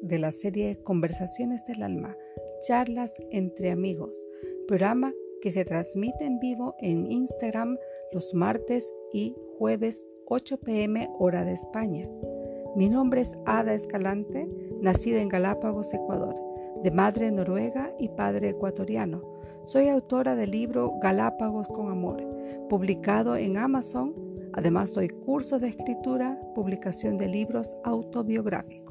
de la serie Conversaciones del Alma, charlas entre amigos, programa que se transmite en vivo en Instagram los martes y jueves 8 pm hora de España. Mi nombre es Ada Escalante, nacida en Galápagos, Ecuador, de madre noruega y padre ecuatoriano. Soy autora del libro Galápagos con Amor, publicado en Amazon Además doy cursos de escritura, publicación de libros autobiográficos.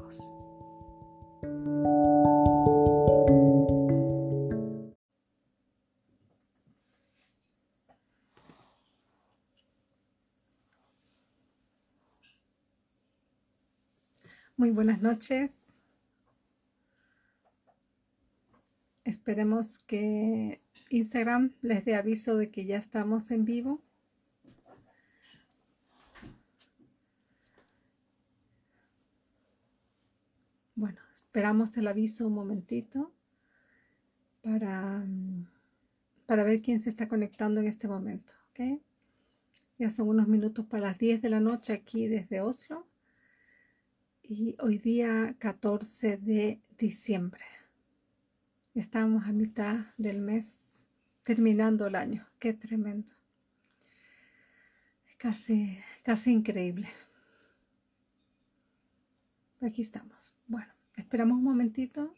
Muy buenas noches. Esperemos que Instagram les dé aviso de que ya estamos en vivo. Bueno, esperamos el aviso un momentito para, para ver quién se está conectando en este momento. ¿okay? Ya son unos minutos para las 10 de la noche aquí desde Oslo. Y hoy día 14 de diciembre. Estamos a mitad del mes, terminando el año. Qué tremendo. Casi, casi increíble. Aquí estamos. Bueno, esperamos un momentito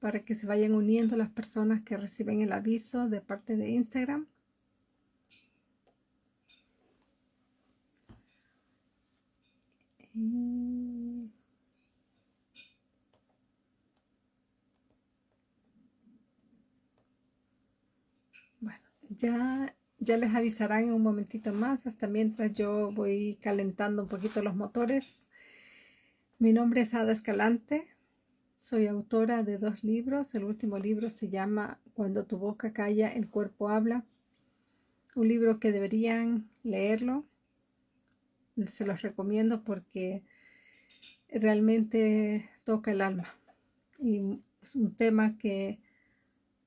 para que se vayan uniendo las personas que reciben el aviso de parte de Instagram. Bueno, ya, ya les avisarán en un momentito más, hasta mientras yo voy calentando un poquito los motores mi nombre es Ada Escalante, soy autora de dos libros. El último libro se llama Cuando tu boca calla, el cuerpo habla. Un libro que deberían leerlo. Se los recomiendo porque realmente toca el alma. Y es un tema que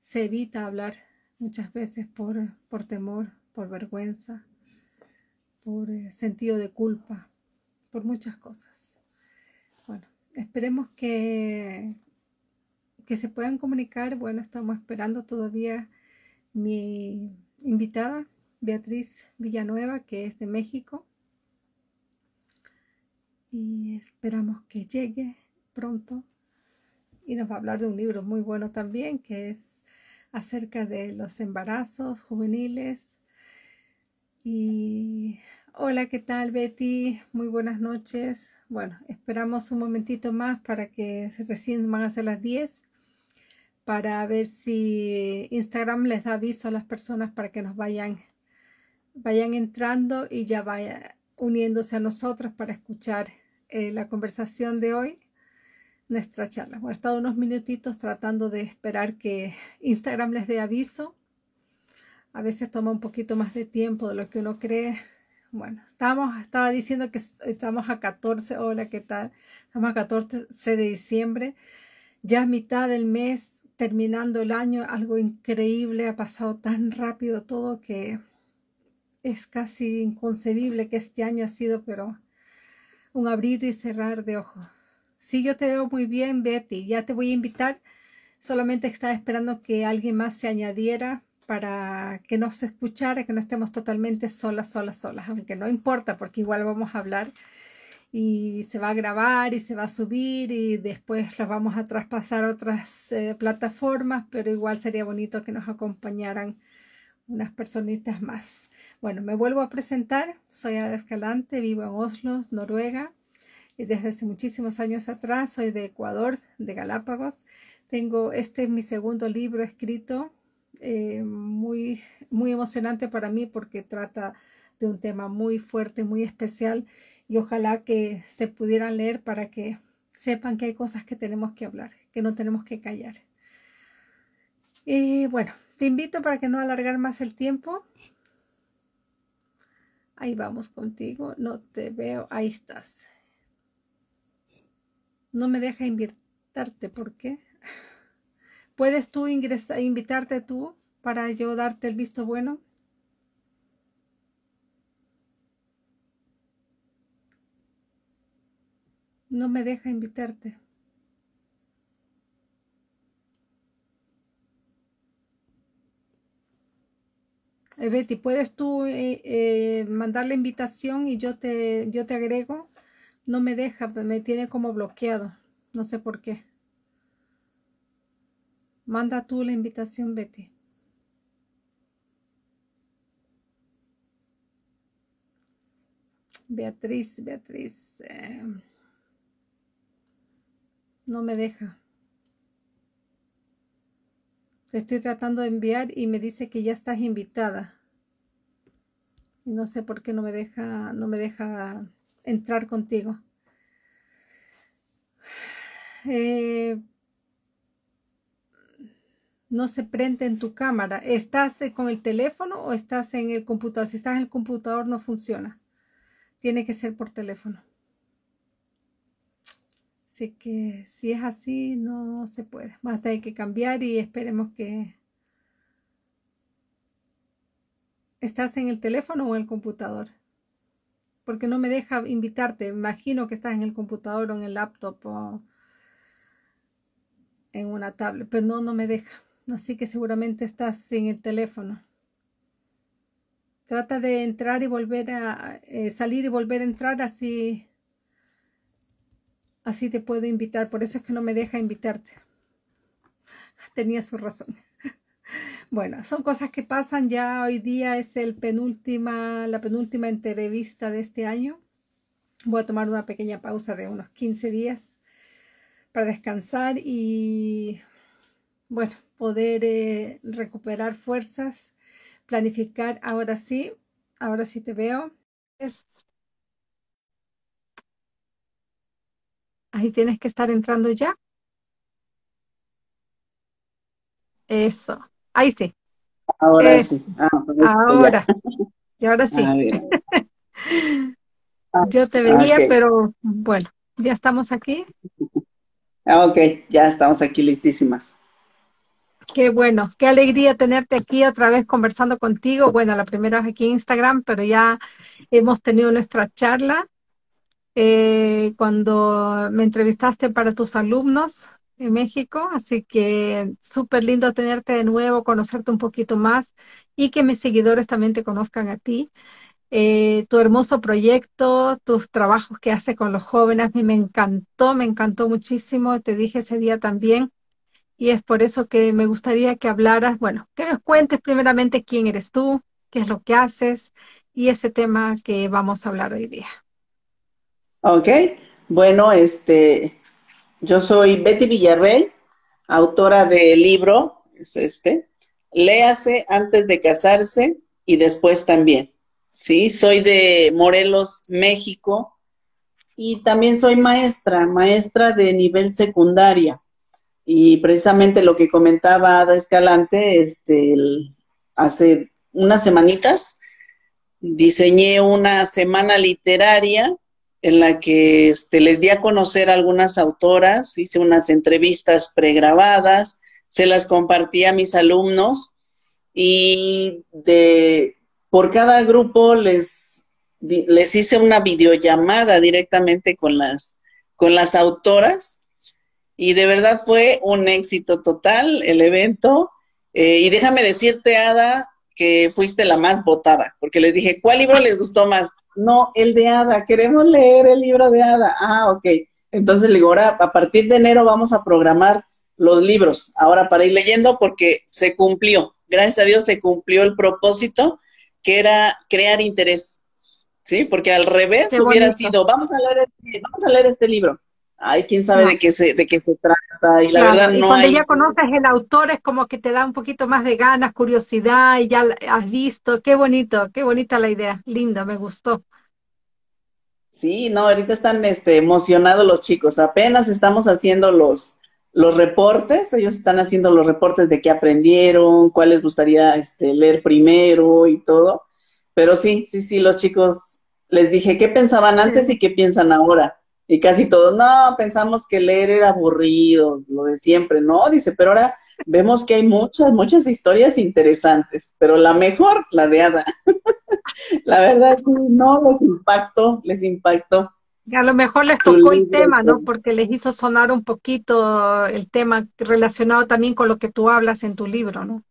se evita hablar muchas veces por, por temor, por vergüenza, por eh, sentido de culpa, por muchas cosas esperemos que, que se puedan comunicar. Bueno, estamos esperando todavía mi invitada, Beatriz Villanueva, que es de México. Y esperamos que llegue pronto. Y nos va a hablar de un libro muy bueno también, que es acerca de los embarazos juveniles. Y hola, ¿qué tal Betty? Muy buenas noches. Bueno, esperamos un momentito más para que recién van a ser las 10 para ver si Instagram les da aviso a las personas para que nos vayan vayan entrando y ya vayan uniéndose a nosotros para escuchar eh, la conversación de hoy, nuestra charla. Bueno, he estado unos minutitos tratando de esperar que Instagram les dé aviso. A veces toma un poquito más de tiempo de lo que uno cree bueno, estamos, estaba diciendo que estamos a 14, hola, ¿qué tal? Estamos a 14 de diciembre, ya mitad del mes, terminando el año, algo increíble, ha pasado tan rápido todo que es casi inconcebible que este año ha sido, pero un abrir y cerrar de ojos. Sí, yo te veo muy bien, Betty, ya te voy a invitar, solamente estaba esperando que alguien más se añadiera para que no se escuchara, que no estemos totalmente solas, solas, solas, aunque no importa porque igual vamos a hablar y se va a grabar y se va a subir y después lo vamos a traspasar a otras eh, plataformas, pero igual sería bonito que nos acompañaran unas personitas más. Bueno, me vuelvo a presentar, soy Ada Escalante, vivo en Oslo, Noruega, y desde hace muchísimos años atrás soy de Ecuador, de Galápagos. Tengo, este es mi segundo libro escrito, eh, muy, muy emocionante para mí porque trata de un tema muy fuerte, muy especial y ojalá que se pudieran leer para que sepan que hay cosas que tenemos que hablar, que no tenemos que callar. Y bueno, te invito para que no alargar más el tiempo. Ahí vamos contigo, no te veo, ahí estás. No me deja invitarte, ¿por qué? ¿Puedes tú ingresar, invitarte tú para yo darte el visto bueno? No me deja invitarte. Eh, Betty, ¿puedes tú eh, eh, mandar la invitación y yo te, yo te agrego? No me deja, me tiene como bloqueado. No sé por qué. Manda tú la invitación, Betty. Beatriz, Beatriz. Eh, no me deja. Te estoy tratando de enviar y me dice que ya estás invitada. Y no sé por qué no me deja, no me deja entrar contigo. Eh, no se prende en tu cámara. ¿Estás eh, con el teléfono o estás en el computador? Si estás en el computador no funciona. Tiene que ser por teléfono. Así que si es así, no se puede. Más hay que cambiar y esperemos que... ¿Estás en el teléfono o en el computador? Porque no me deja invitarte. Imagino que estás en el computador o en el laptop o en una tablet, pero no, no me deja. Así que seguramente estás en el teléfono. Trata de entrar y volver a eh, salir y volver a entrar así. Así te puedo invitar. Por eso es que no me deja invitarte. Tenía su razón. Bueno, son cosas que pasan. Ya hoy día es el penúltima, la penúltima entrevista de este año. Voy a tomar una pequeña pausa de unos 15 días para descansar y, bueno, poder eh, recuperar fuerzas, planificar. Ahora sí, ahora sí te veo. Ahí tienes que estar entrando ya. Eso. Ahí sí. Ahora sí. Ah, ahora. Y ahora sí. Yo te venía, pero bueno, ya estamos aquí. Ah, ok, ya estamos aquí listísimas. Qué bueno, qué alegría tenerte aquí otra vez conversando contigo. Bueno, la primera vez aquí en Instagram, pero ya hemos tenido nuestra charla eh, cuando me entrevistaste para tus alumnos en México, así que súper lindo tenerte de nuevo, conocerte un poquito más y que mis seguidores también te conozcan a ti. Eh, tu hermoso proyecto, tus trabajos que haces con los jóvenes, a mí me encantó, me encantó muchísimo, te dije ese día también y es por eso que me gustaría que hablaras, bueno, que nos cuentes primeramente quién eres tú, qué es lo que haces y ese tema que vamos a hablar hoy día. Ok, bueno, este, yo soy Betty Villarrey, autora del libro, es este, Léase antes de casarse y después también. Sí, soy de Morelos, México, y también soy maestra, maestra de nivel secundaria. Y precisamente lo que comentaba Ada Escalante, este, hace unas semanitas diseñé una semana literaria en la que este, les di a conocer a algunas autoras, hice unas entrevistas pregrabadas, se las compartí a mis alumnos y de, por cada grupo les, les hice una videollamada directamente con las, con las autoras y de verdad fue un éxito total el evento. Eh, y déjame decirte, Ada, que fuiste la más votada, porque les dije, ¿cuál libro les gustó más? No, el de Ada, queremos leer el libro de Ada. Ah, ok. Entonces le digo, ahora a partir de enero vamos a programar los libros, ahora para ir leyendo, porque se cumplió, gracias a Dios se cumplió el propósito, que era crear interés. ¿Sí? Porque al revés hubiera sido, vamos a leer, este, vamos a leer este libro ay, quién sabe de qué se, de qué se trata, y la verdad no y cuando ya conoces el autor es como que te da un poquito más de ganas, curiosidad, y ya has visto, qué bonito, qué bonita la idea, linda, me gustó. Sí, no, ahorita están este, emocionados los chicos, apenas estamos haciendo los, los reportes, ellos están haciendo los reportes de qué aprendieron, cuál les gustaría este, leer primero y todo, pero sí, sí, sí, los chicos, les dije qué pensaban antes y qué piensan ahora y casi todos, no, pensamos que leer era aburrido, lo de siempre, no, dice, pero ahora vemos que hay muchas, muchas historias interesantes, pero la mejor, la de Ada. la verdad, no, les impactó, les impactó. A lo mejor les tocó el tema, ¿no? Porque les hizo sonar un poquito el tema relacionado también con lo que tú hablas en tu libro, ¿no?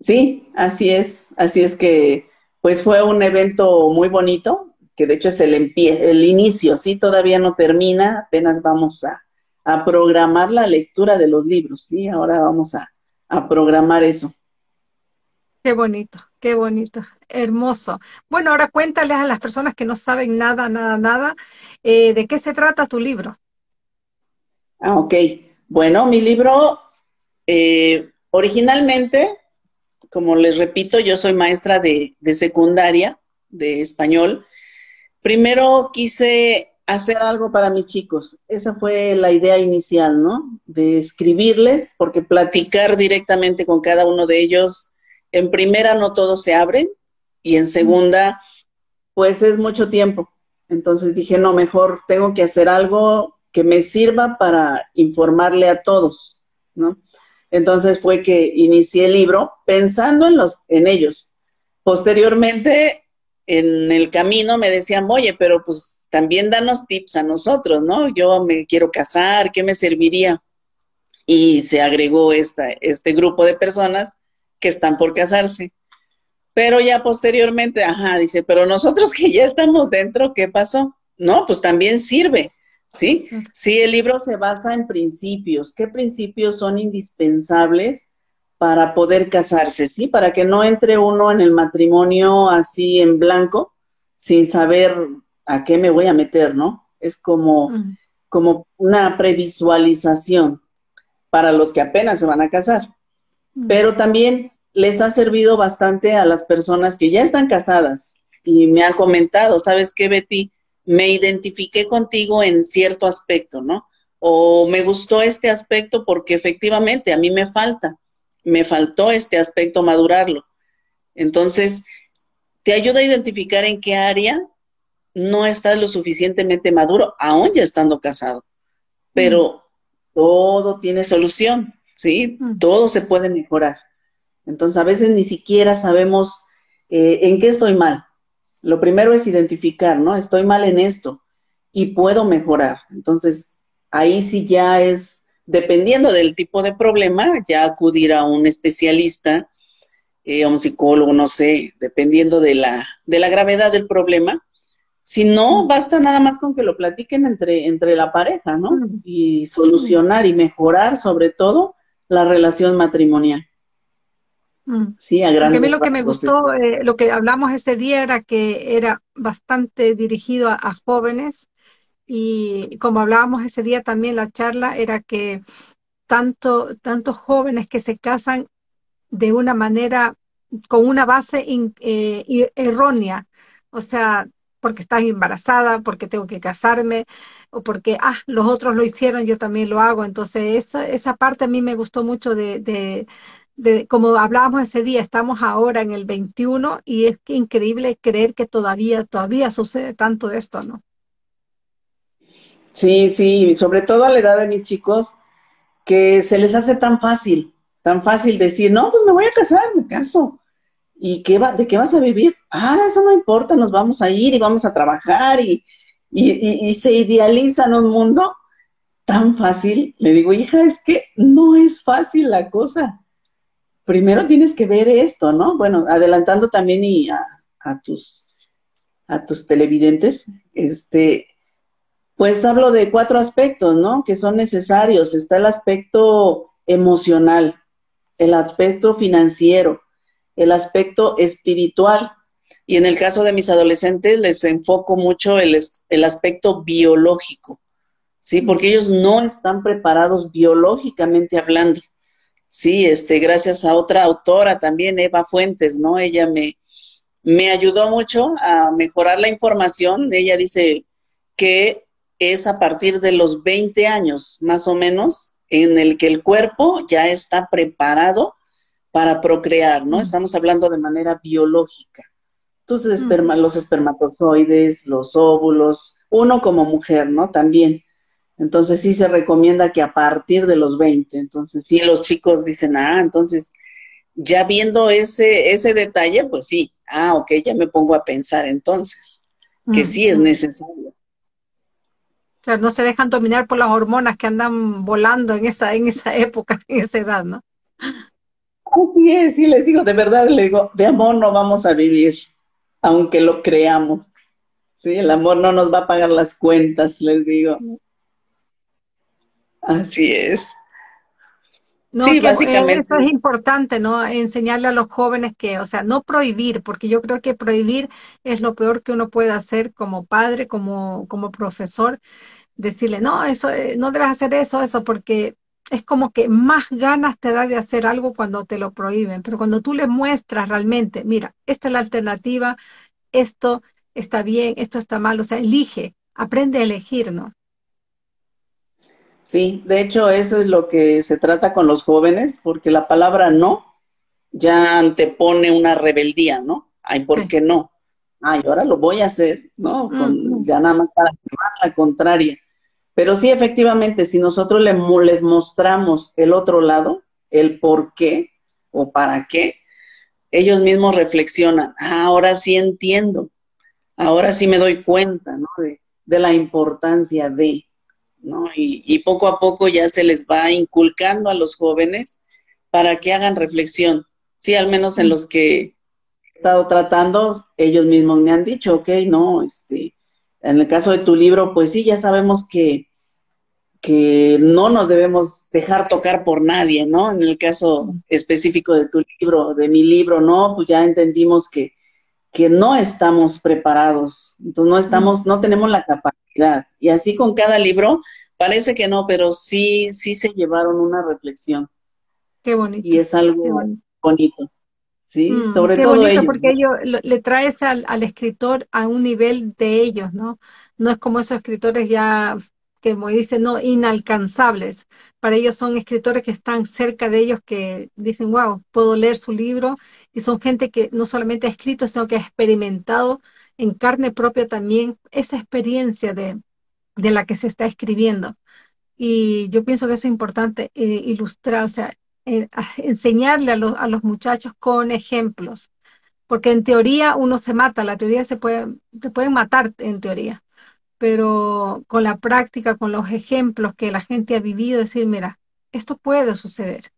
Sí, así es. Así es que, pues fue un evento muy bonito, que de hecho es el, el inicio, sí, todavía no termina, apenas vamos a, a programar la lectura de los libros, sí, ahora vamos a, a programar eso. Qué bonito, qué bonito, hermoso. Bueno, ahora cuéntales a las personas que no saben nada, nada, nada, eh, de qué se trata tu libro. Ah, ok. Bueno, mi libro, eh, originalmente, como les repito, yo soy maestra de, de secundaria, de español. Primero quise hacer algo para mis chicos. Esa fue la idea inicial, ¿no? De escribirles, porque platicar directamente con cada uno de ellos en primera no todos se abren y en segunda, pues es mucho tiempo. Entonces dije, no, mejor tengo que hacer algo que me sirva para informarle a todos, ¿no? Entonces fue que inicié el libro pensando en los, en ellos. Posteriormente, en el camino me decían, oye, pero pues también danos tips a nosotros, ¿no? Yo me quiero casar, ¿qué me serviría? Y se agregó esta, este grupo de personas que están por casarse. Pero ya posteriormente, ajá, dice, pero nosotros que ya estamos dentro, ¿qué pasó? No, pues también sirve, ¿sí? Sí, el libro se basa en principios. ¿Qué principios son indispensables para poder casarse, sí? Para que no entre uno en el matrimonio así en blanco, sin saber a qué me voy a meter, ¿no? Es como, como una previsualización para los que apenas se van a casar. Pero también les ha servido bastante a las personas que ya están casadas y me han comentado, ¿sabes qué, Betty? Me identifiqué contigo en cierto aspecto, ¿no? O me gustó este aspecto porque efectivamente a mí me falta, me faltó este aspecto madurarlo. Entonces, te ayuda a identificar en qué área no estás lo suficientemente maduro, aún ya estando casado. Pero mm. todo tiene solución, ¿sí? Mm. Todo se puede mejorar. Entonces, a veces ni siquiera sabemos eh, en qué estoy mal. Lo primero es identificar, ¿no? Estoy mal en esto y puedo mejorar. Entonces, ahí sí ya es, dependiendo del tipo de problema, ya acudir a un especialista, eh, a un psicólogo, no sé, dependiendo de la, de la gravedad del problema. Si no, basta nada más con que lo platiquen entre, entre la pareja, ¿no? Y solucionar y mejorar sobre todo la relación matrimonial. Mm. Sí, a, a mí lo que me gustó, eh, lo que hablamos ese día era que era bastante dirigido a, jóvenes y como hablábamos ese día también la charla era que tanto tantos jóvenes que se casan de una manera con una base eh, errónea, o sea, porque estás embarazada, porque tengo que casarme, o porque, ah, los otros lo hicieron, yo también lo hago. Entonces, esa, esa parte a mí me gustó mucho de, como hablábamos ese día, estamos ahora en el 21 y es increíble creer que todavía, todavía sucede tanto esto, ¿no? Sí, sí, sobre todo a la edad de mis chicos, que se les hace tan fácil, tan fácil decir, no, pues me voy a casar, me caso. ¿Y qué va, de qué vas a vivir? Ah, eso no importa, nos vamos a ir y vamos a trabajar y, y, y se idealizan un mundo tan fácil. Le digo, hija, es que no es fácil la cosa primero tienes que ver esto, ¿no? Bueno, adelantando también y a, tus a tus televidentes, este, pues hablo de cuatro aspectos, ¿no? Que son necesarios. Está el aspecto emocional, el aspecto financiero, el aspecto espiritual. Y en el caso de mis adolescentes les enfoco mucho el, el aspecto biológico, ¿sí? Porque ellos no están preparados biológicamente hablando. Sí, este, gracias a otra autora también, Eva Fuentes, ¿no? Ella me, me ayudó mucho a mejorar la información. Ella dice que es a partir de los 20 años, más o menos, en el que el cuerpo ya está preparado para procrear, ¿no? Estamos hablando de manera biológica. Entonces, los espermatozoides, los óvulos, uno como mujer, ¿no? También. Entonces sí se recomienda que a partir de los 20, entonces sí los chicos dicen, ah, entonces ya viendo ese, ese detalle, pues sí, ah, ok, ya me pongo a pensar entonces, que sí es necesario. Claro, no se dejan dominar por las hormonas que andan volando en esa, en esa época, en esa edad, ¿no? Así es, sí les digo, de verdad le digo, de amor no vamos a vivir, aunque lo creamos. Sí, el amor no nos va a pagar las cuentas, les digo. Así es. Sí, básicamente. Eso es importante, ¿no? Enseñarle a los jóvenes que, o sea, no prohibir, porque yo creo que prohibir es lo peor que uno puede hacer como padre, como, como profesor. Decirle, no, eso, eh, no debes hacer eso, eso, porque es como que más ganas te da de hacer algo cuando te lo prohíben, pero cuando tú le muestras realmente, mira, esta es la alternativa, esto está bien, esto está mal, o sea, elige, aprende a elegir, ¿no? Sí, de hecho eso es lo que se trata con los jóvenes, porque la palabra no ya antepone una rebeldía, ¿no? Ay, ¿por qué no? Ay, ahora lo voy a hacer, ¿no? Con, Ya nada más para llevar la contraria. Pero sí, efectivamente, si nosotros les mostramos el otro lado, el por qué o para qué, ellos mismos reflexionan, ah, ahora sí entiendo, ahora sí me doy cuenta, ¿no? De, la importancia de, ¿no? Y, poco a poco ya se les va inculcando a los jóvenes para que hagan reflexión. Sí, al menos en los que he estado tratando, ellos mismos me han dicho, ok, no, este, en el caso de tu libro, pues sí, ya sabemos que, que no nos debemos dejar tocar por nadie, ¿no? En el caso específico de tu libro, de mi libro, no, pues ya entendimos que, que no estamos preparados, entonces no estamos, no tenemos la capacidad. Y así con cada libro, parece que no, pero sí, sí se llevaron una reflexión. Qué bonito. Y es algo bonito. Sí, mm, sobre todo bonito porque ello le traes al, al, escritor a un nivel de ellos, ¿no? No es como esos escritores ya que como dicen, no inalcanzables. Para ellos son escritores que están cerca de ellos que dicen, wow, puedo leer su libro. Y son gente que no solamente ha escrito, sino que ha experimentado en carne propia también esa experiencia de, de la que se está escribiendo. Y yo pienso que eso es importante eh, ilustrar, o sea, enseñarle a los, a los muchachos con ejemplos, porque en teoría uno se mata, la teoría se puede, te pueden matar en teoría, pero con la práctica, con los ejemplos que la gente ha vivido, decir, mira, esto puede suceder,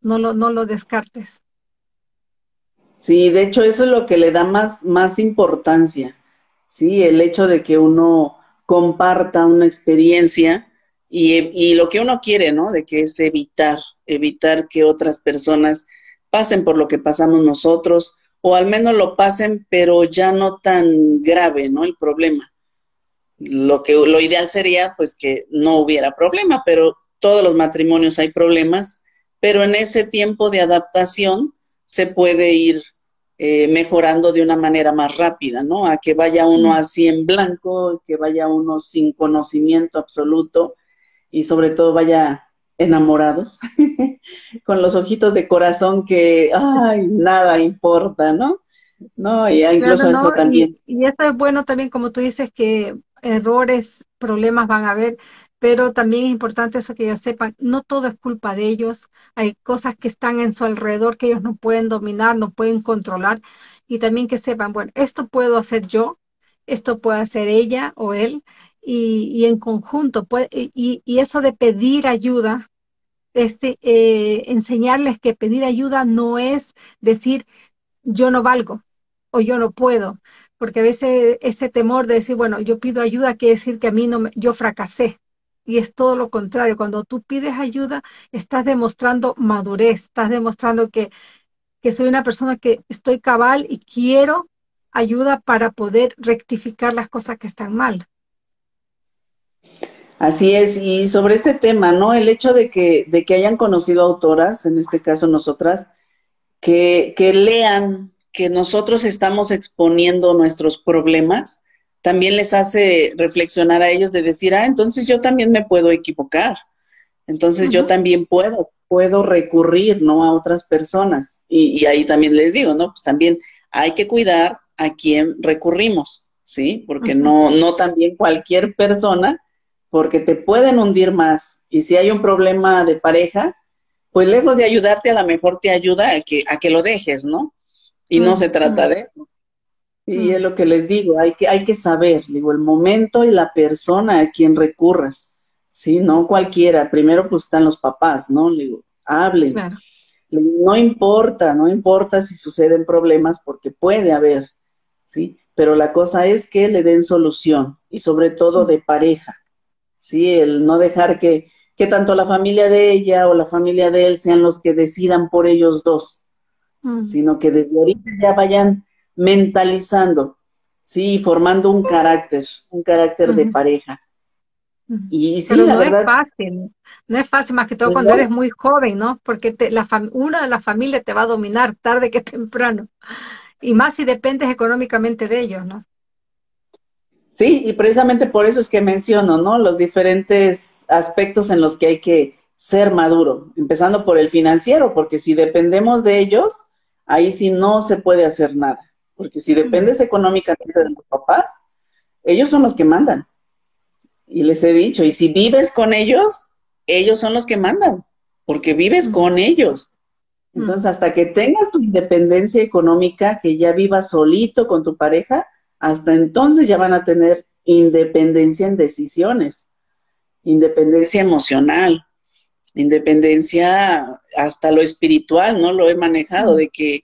no lo, no lo descartes. Sí, de hecho eso es lo que le da más, más importancia, sí, el hecho de que uno comparta una experiencia y, y lo que uno quiere, ¿no? De que es evitar evitar que otras personas pasen por lo que pasamos nosotros, o al menos lo pasen, pero ya no tan grave, ¿no? El problema. Lo que lo ideal sería, pues, que no hubiera problema, pero todos los matrimonios hay problemas, pero en ese tiempo de adaptación se puede ir eh, mejorando de una manera más rápida, ¿no? A que vaya uno así en blanco, que vaya uno sin conocimiento absoluto y sobre todo vaya enamorados, con los ojitos de corazón que, ay, nada importa, ¿no? No, y incluso eso también. Y, eso es bueno también, como tú dices, que errores, problemas van a haber, pero también es importante eso que ellos sepan, no todo es culpa de ellos, hay cosas que están en su alrededor que ellos no pueden dominar, no pueden controlar, y también que sepan, bueno, esto puedo hacer yo, esto puede hacer ella o él, y, en conjunto. y, y, eso de pedir ayuda, este, eh, enseñarles que pedir ayuda no es decir yo no valgo o yo no puedo, porque a veces ese temor de decir, bueno, yo pido ayuda quiere decir que a mí no, yo fracasé. Y es todo lo contrario. Cuando tú pides ayuda, estás demostrando madurez, estás demostrando que, que soy una persona que estoy cabal y quiero ayuda para poder rectificar las cosas que están mal. Así es, y sobre este tema, ¿no? El hecho de que, de que hayan conocido autoras, en este caso nosotras, que, que lean que nosotros estamos exponiendo nuestros problemas, también les hace reflexionar a ellos de decir, ah, entonces yo también me puedo equivocar, entonces yo también puedo, puedo recurrir, ¿no? A otras personas. Y, y, ahí también les digo, ¿no? Pues también hay que cuidar a quién recurrimos, ¿sí? Porque no, no también cualquier persona porque te pueden hundir más. Y si hay un problema de pareja, pues lejos de ayudarte, a lo mejor te ayuda a que, a que lo dejes, ¿no? Y no se trata de eso. Y es lo que les digo, hay que, hay que saber, digo, el momento y la persona a quien recurras, ¿sí? No cualquiera. Primero, pues están los papás, ¿no? Le digo, hablen. No importa, no importa si suceden problemas, porque puede haber, ¿sí? Pero la cosa es que le den solución, y sobre todo de pareja, ¿sí? El no dejar que, que tanto la familia de ella o la familia de él sean los que decidan por ellos dos, mm. sino que desde ahorita ya vayan mentalizando, sí, formando un carácter, un carácter de pareja. Y sí, Pero no es fácil, no es fácil más que todo cuando eres muy joven, ¿no? Porque te, la una de las familias te va a dominar tarde que temprano, y más si dependes económicamente de ellos, ¿no? Sí, y precisamente por eso es que menciono, ¿no? Los diferentes aspectos en los que hay que ser maduro, empezando por el financiero, porque si dependemos de ellos, ahí sí no se puede hacer nada. Porque si dependes económicamente de los papás, ellos son los que mandan. Y les he dicho, y si vives con ellos, ellos son los que mandan, porque vives con ellos. Entonces, hasta que tengas tu independencia económica, que ya vivas solito con tu pareja, hasta entonces ya van a tener independencia en decisiones, independencia emocional, independencia hasta lo espiritual, ¿no? Lo he manejado, de que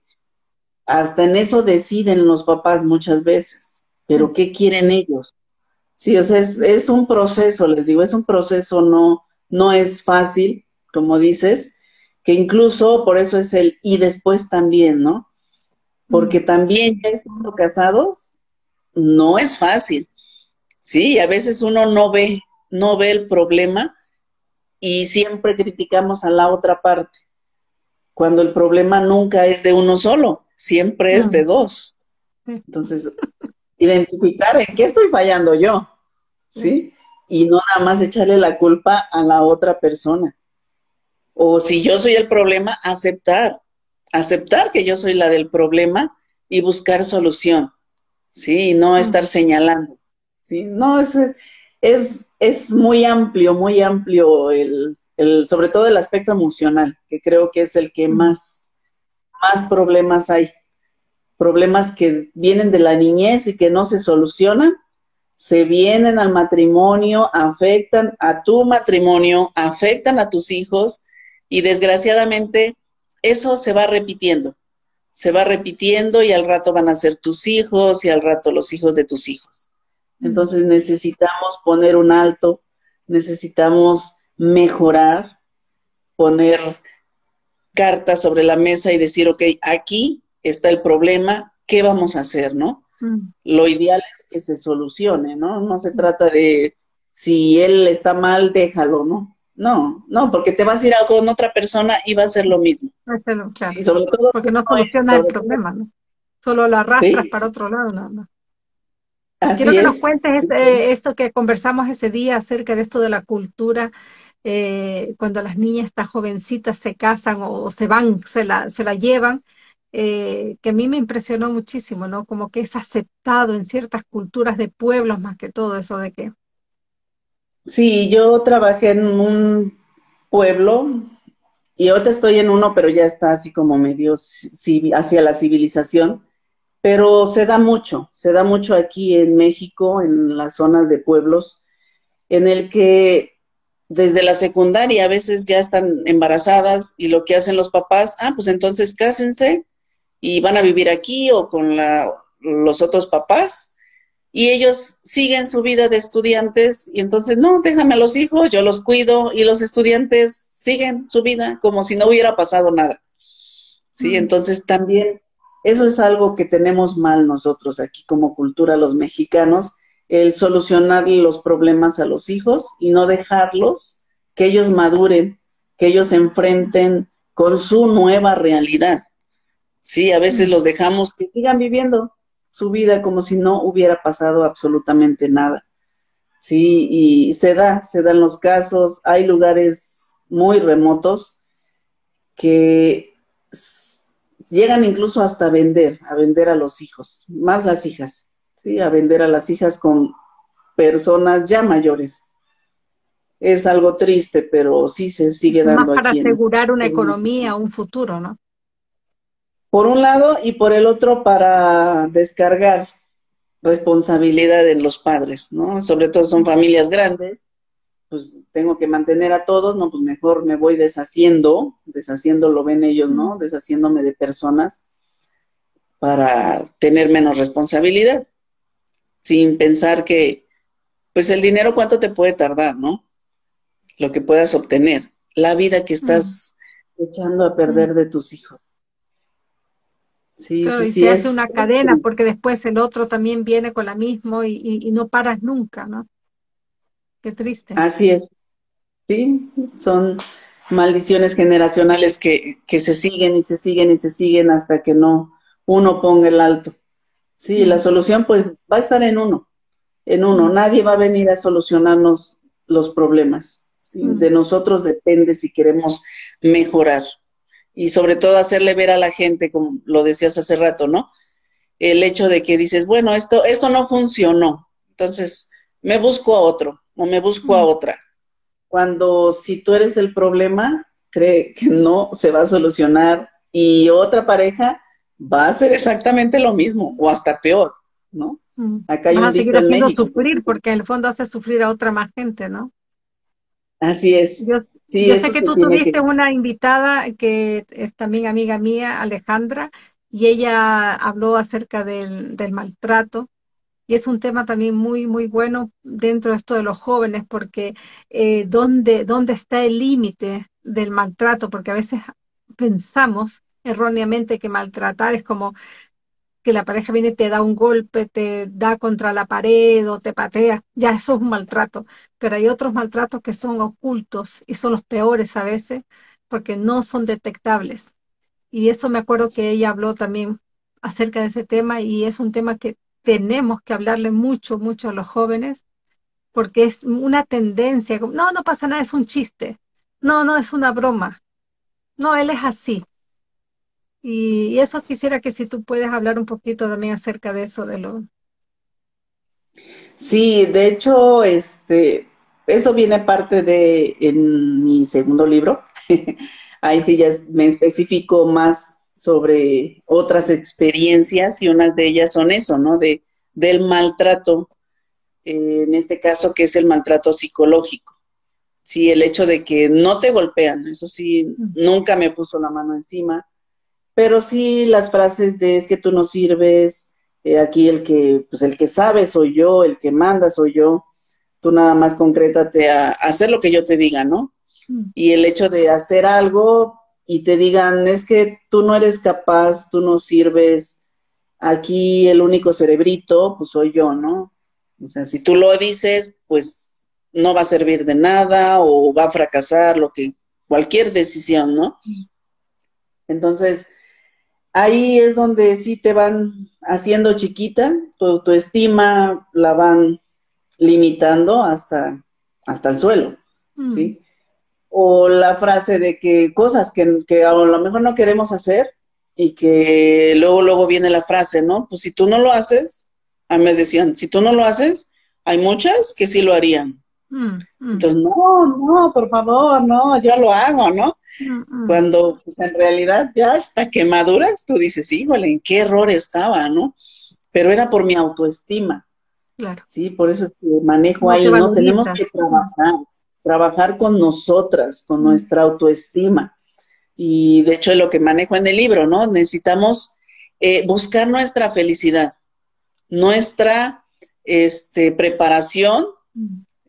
hasta en eso deciden los papás muchas veces, pero ¿qué quieren ellos? Sí, o sea, es, un proceso, les digo, es un proceso, no, no es fácil, como dices, que incluso por eso es el y después también, ¿no? Porque también ya estando casados, no es fácil. Sí, a veces uno no ve, no ve el problema y siempre criticamos a la otra parte, cuando el problema nunca es de uno solo siempre es de dos. Entonces, identificar en qué estoy fallando yo, ¿sí? Y no nada más echarle la culpa a la otra persona. O si yo soy el problema, aceptar, aceptar que yo soy la del problema y buscar solución, ¿sí? Y no estar señalando, ¿sí? No, es, es, es muy amplio, muy amplio el, el, sobre todo el aspecto emocional, que creo que es el que más más problemas hay. Problemas que vienen de la niñez y que no se solucionan, se vienen al matrimonio, afectan a tu matrimonio, afectan a tus hijos y desgraciadamente eso se va repitiendo. Se va repitiendo y al rato van a ser tus hijos y al rato los hijos de tus hijos. Entonces necesitamos poner un alto, necesitamos mejorar, poner cartas sobre la mesa y decir, ok, aquí está el problema, ¿qué vamos a hacer, no? Mm. Lo ideal es que se solucione, ¿no? No se trata de si él está mal, déjalo, ¿no? No, no, porque te vas a ir a con otra persona y va a ser lo mismo. Claro. sobre todo porque no soluciona el problema, ¿no? Solo la arrastras para otro lado, nada más. Quiero que nos cuentes este, esto que conversamos ese día acerca de esto de la cultura eh, cuando las niñas, estas jovencitas, se casan o, se van, se la, se la llevan, eh, que a mí me impresionó muchísimo, ¿no? Como que es aceptado en ciertas culturas de pueblos más que todo eso de que... Sí, yo trabajé en un pueblo y ahora estoy en uno, pero ya está así como medio hacia la civilización, pero se da mucho, se da mucho aquí en México, en las zonas de pueblos, en el que desde la secundaria a veces ya están embarazadas y lo que hacen los papás, ah, pues entonces cásense y van a vivir aquí o con la, los otros papás y ellos siguen su vida de estudiantes y entonces no, déjame a los hijos, yo los cuido y los estudiantes siguen su vida como si no hubiera pasado nada. Sí, entonces también eso es algo que tenemos mal nosotros aquí como cultura los mexicanos el solucionar los problemas a los hijos y no dejarlos que ellos maduren, que ellos se enfrenten con su nueva realidad. Sí, a veces los dejamos que sigan viviendo su vida como si no hubiera pasado absolutamente nada. Sí, y se da, se dan los casos, hay lugares muy remotos que llegan incluso hasta vender, a vender a los hijos, más las hijas. ¿Sí? a vender a las hijas con personas ya mayores. Es algo triste, pero sí se sigue dando. Más para asegurar una economía, un futuro, ¿no? por un lado y por el otro para descargar responsabilidad en los padres, ¿no? Sobre todo son familias grandes, pues tengo que mantener a todos, no, pues mejor me voy deshaciendo, deshaciendo lo ven ellos, ¿no? Deshaciéndome de personas para tener menos responsabilidad, sin pensar que, pues el dinero cuánto te puede tardar, ¿no? Lo que puedas obtener, la vida que estás echando a perder de tus hijos. Sí, sí, y se hace una cadena porque después el otro también viene con la misma y, y, no paras nunca, ¿no? Qué triste. Así es. Sí, son maldiciones generacionales que, que se siguen y se siguen y se siguen hasta que no uno ponga el alto. Sí, la solución pues va a estar en uno, en uno. Nadie va a venir a solucionarnos los problemas. De nosotros depende si queremos mejorar y sobre todo hacerle ver a la gente, como lo decías hace rato, ¿no? El hecho de que dices, bueno, esto, esto no funcionó, entonces me busco a otro o me busco a otra. Cuando si tú eres el problema, cree que no se va a solucionar y otra pareja va a hacer exactamente lo mismo o hasta peor, ¿no? Mm. Acá hay Vas a seguir haciendo sufrir porque en el fondo hace sufrir a otra más gente, ¿no? Así es. Yo sé que tú tuviste una invitada que es también amiga mía, Alejandra, y ella habló acerca del, maltrato. Y es un tema también muy, muy bueno dentro de esto de los jóvenes, porque eh, ¿dónde, ¿dónde está el límite del maltrato? Porque a veces pensamos erróneamente que maltratar es como que la pareja viene te da un golpe, te da contra la pared o te patea, ya eso es un maltrato. Pero hay otros maltratos que son ocultos y son los peores a veces porque no son detectables. Y eso me acuerdo que ella habló también acerca de ese tema y es un tema que tenemos que hablarle mucho, mucho a los jóvenes porque es una tendencia, no, no pasa nada, es un chiste, no, no, es una broma, no, él es así, y, eso quisiera que si tú puedes hablar un poquito también acerca de eso, de lo... Sí, de hecho, este, eso viene parte de en mi segundo libro. Ahí sí ya me especifico más sobre otras experiencias y unas de ellas son eso, ¿no? De, del maltrato, eh, en este caso que es el maltrato psicológico. Sí, el hecho de que no te golpean, eso sí, nunca me puso la mano encima, pero sí las frases de es que tú no sirves, eh, aquí el que, pues el que sabe soy yo, el que manda soy yo, tú nada más concrétate a, hacer lo que yo te diga, ¿no? Mm. Y el hecho de hacer algo y te digan, es que tú no eres capaz, tú no sirves, aquí el único cerebrito, pues soy yo, ¿no? O sea, si tú lo dices, pues no va a servir de nada o va a fracasar, lo que, cualquier decisión, ¿no? Mm. Entonces, ahí es donde sí te van haciendo chiquita, tu autoestima la van limitando hasta, hasta el suelo, mm. ¿sí? O la frase de que cosas que, que a lo mejor no queremos hacer y que luego, luego viene la frase, ¿no? Pues si tú no lo haces, a mí me decían, si tú no lo haces, hay muchas que sí lo harían. Mm, mm. Entonces, no, no, por favor, no, yo lo hago, ¿no? Mm, Cuando pues, en realidad ya hasta que maduras, tú dices, híjole, ¿en qué error estaba, no? Pero era por mi autoestima. Claro. Sí, por eso que manejo ahí, ¿no? Tenemos que trabajar, trabajar con nosotras, con nuestra autoestima. Y de hecho es lo que manejo en el libro, ¿no? Necesitamos eh, buscar nuestra felicidad, nuestra este, preparación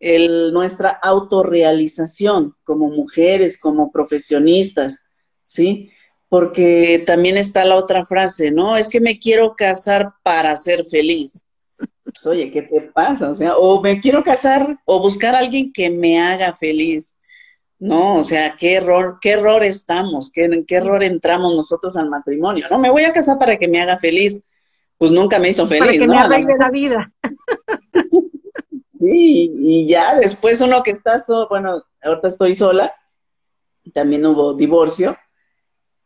el, nuestra autorrealización como mujeres, como profesionistas, ¿sí? Porque también está la otra frase, ¿no? Es que me quiero casar para ser feliz. Pues, oye, ¿qué te pasa? O sea, o me quiero casar o buscar a alguien que me haga feliz. No, o sea, qué error, qué error estamos, qué, en qué error entramos nosotros al matrimonio. No, me voy a casar para que me haga feliz. Pues nunca me hizo feliz, para que me arregle la vida. Sí, y ya después uno que está, solo, bueno, ahorita estoy sola, también hubo divorcio,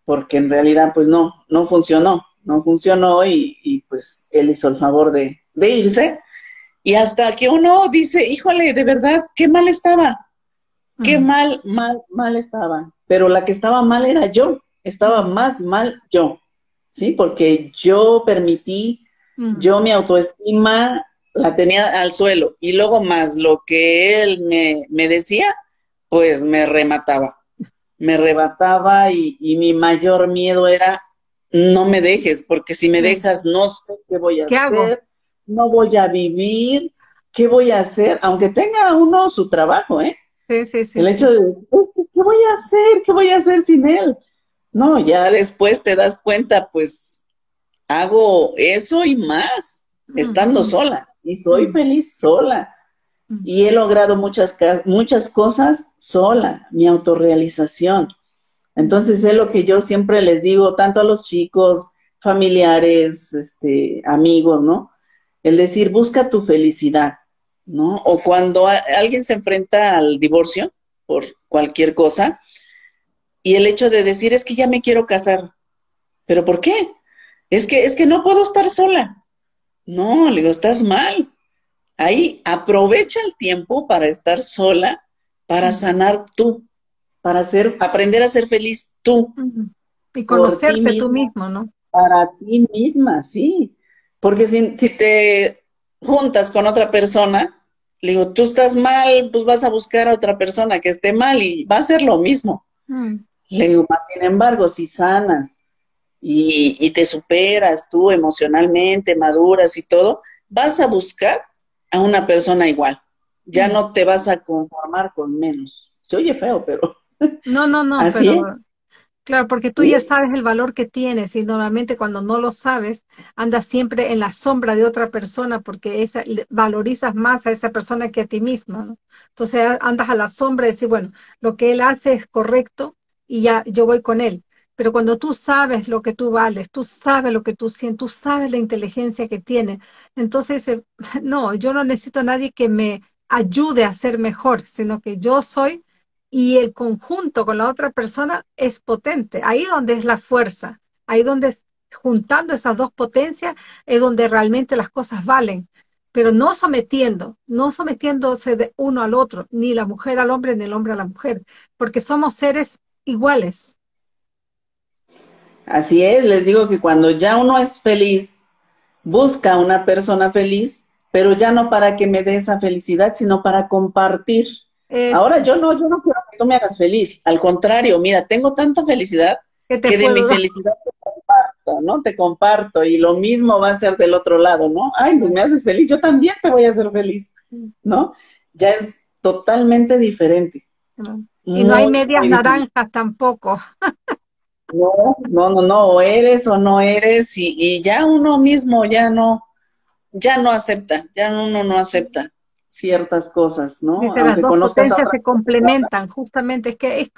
porque en realidad pues no, no funcionó, no funcionó y, pues él hizo el favor de, de, irse. Y hasta que uno dice, híjole, de verdad, qué mal estaba, qué mal, mal, mal estaba. Pero la que estaba mal era yo, estaba más mal yo. ¿sí? Porque yo permití, yo mi autoestima la tenía al suelo y luego más lo que él me, me decía, pues me remataba, me rebataba y, y, mi mayor miedo era no me dejes, porque si me dejas no sé qué voy a hacer, no voy a vivir, ¿qué voy a hacer? Aunque tenga uno su trabajo, ¿eh? Sí, sí, sí. El hecho de, ¿qué voy a hacer? ¿Qué voy a hacer sin él? No, ya después te das cuenta, pues hago eso y más, estando sola, y soy feliz sola. Y he logrado muchas, muchas cosas sola, mi autorrealización. Entonces es lo que yo siempre les digo, tanto a los chicos, familiares, este, amigos, ¿no? El decir, busca tu felicidad, ¿no? O cuando alguien se enfrenta al divorcio por cualquier cosa, y el hecho de decir, es que ya me quiero casar, ¿pero por qué? Es que, es que no puedo estar sola. No, le digo, estás mal. Ahí aprovecha el tiempo para estar sola, para sanar tú, para ser, aprender a ser feliz tú. Y conocerte tú mismo, ¿no? Para ti misma, sí. Porque si, si te juntas con otra persona, le digo, tú estás mal, pues vas a buscar a otra persona que esté mal y va a ser lo mismo. Mm. Le digo, más sin embargo, si sanas y, y te superas tú emocionalmente, maduras y todo, vas a buscar a una persona igual. Ya mm. no te vas a conformar con menos. Se oye feo, pero no, no, no, pero claro, porque tú ya sabes el valor que tienes y normalmente cuando no lo sabes, andas siempre en la sombra de otra persona porque esa, valorizas más a esa persona que a ti mismo, ¿no? Entonces andas a la sombra y decir, bueno, lo que él hace es correcto y ya yo voy con él. Pero cuando tú sabes lo que tú vales, tú sabes lo que tú sientes, tú sabes la inteligencia que tienes, entonces, no, yo no necesito a nadie que me ayude a ser mejor, sino que yo soy y el conjunto con la otra persona es potente. Ahí donde es la fuerza, ahí donde juntando esas dos potencias es donde realmente las cosas valen, pero no sometiendo, no sometiéndose de uno al otro, ni la mujer al hombre, ni el hombre a la mujer, porque somos seres iguales. Así es, les digo que cuando ya uno es feliz, busca una persona feliz, pero ya no para que me dé esa felicidad, sino para compartir Ahora yo no, yo no quiero que tú me hagas feliz. Al contrario, mira, tengo tanta felicidad que, de mi felicidad te comparto, ¿no? Te comparto y lo mismo va a ser del otro lado, ¿no? Ay, pues me haces feliz, yo también te voy a hacer feliz, ¿no? Ya es totalmente diferente. Y no hay medias naranjas tampoco. no, no, no, no, o eres o no eres y, y ya uno mismo ya no, ya no acepta, ya uno no acepta ciertas cosas, ¿no? las dos potencias se complementan, justamente, es que es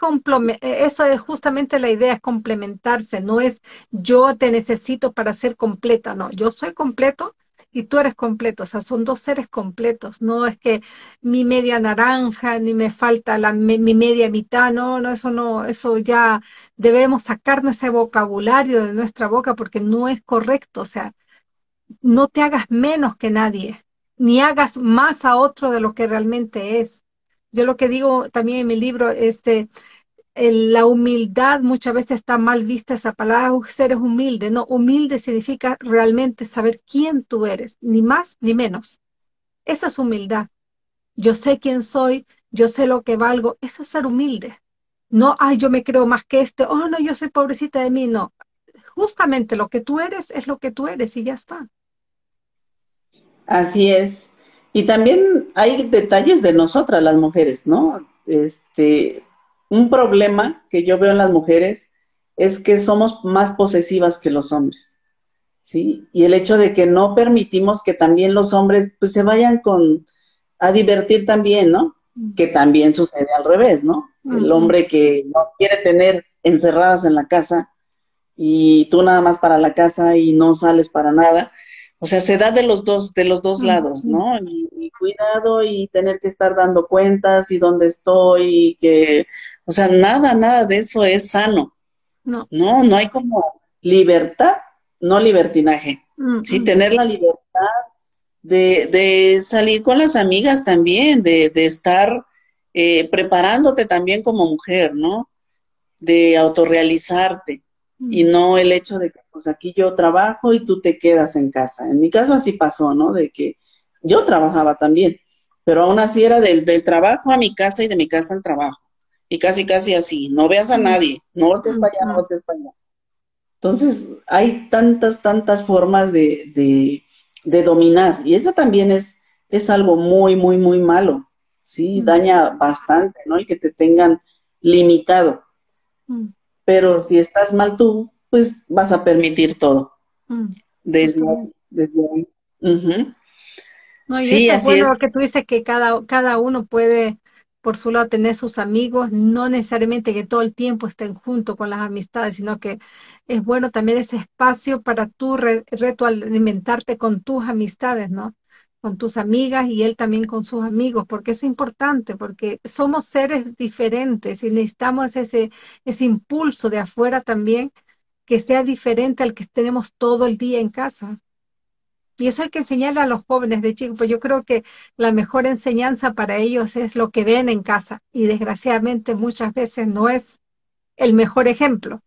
eso es justamente la idea, es complementarse, no es yo te necesito para ser completa, no, yo soy completo y tú eres completo, o sea, son dos seres completos, no es que mi media naranja, ni me falta la, mi, media mitad, no, no, eso no, eso ya debemos sacarnos ese vocabulario de nuestra boca porque no es correcto, o sea, no te hagas menos que nadie, ni hagas más a otro de lo que realmente es. Yo lo que digo también en mi libro, este, la humildad muchas veces está mal vista esa palabra, eres humilde. No, humilde significa realmente saber quién tú eres, ni más ni menos. Eso es humildad. Yo sé quién soy, yo sé lo que valgo, eso es ser humilde. No, ay, yo me creo más que este, oh, no, yo soy pobrecita de mí, no. Justamente lo que tú eres es lo que tú eres y ya está. Así es. Y también hay detalles de nosotras las mujeres, ¿no? Este, un problema que yo veo en las mujeres es que somos más posesivas que los hombres, ¿sí? Y el hecho de que no permitimos que también los hombres pues se vayan con a divertir también, ¿no? Que también sucede al revés, ¿no? El hombre que no quiere tener encerradas en la casa y tú nada más para la casa y no sales para nada, o sea, se da de los dos, de los dos lados, ¿no? Y, cuidado y tener que estar dando cuentas y dónde estoy y que, o sea, nada, nada de eso es sano. No. No, no hay como libertad, no libertinaje. Sí, tener la libertad de, de, salir con las amigas también, de, de estar eh, preparándote también como mujer, ¿no? De autorrealizarte y mm. no el hecho de que pues aquí yo trabajo y tú te quedas en casa. En mi caso así pasó, ¿no? De que yo trabajaba también, pero aún así era del, del trabajo a mi casa y de mi casa al trabajo. Y casi, casi así, no veas a nadie, no voltees para allá, no voltees para allá. Entonces, hay tantas, tantas formas de, de, de dominar, y eso también es, es algo muy, muy, muy malo, ¿sí? Mm. Daña bastante, ¿no? El que te tengan limitado pero si estás mal tú, pues vas a permitir todo. Mm, desde, ahí. No, y sí, es bueno que tú dices que cada, cada uno puede por su lado tener sus amigos, no necesariamente que todo el tiempo estén junto con las amistades, sino que es bueno también ese espacio para tú retroalimentarte con tus amistades, ¿no? con tus amigas y él también con sus amigos, porque es importante, porque somos seres diferentes y necesitamos ese, ese impulso de afuera también que sea diferente al que tenemos todo el día en casa. Y eso hay que enseñarle a los jóvenes de chicos, pues yo creo que la mejor enseñanza para ellos es lo que ven en casa y desgraciadamente muchas veces no es el mejor ejemplo.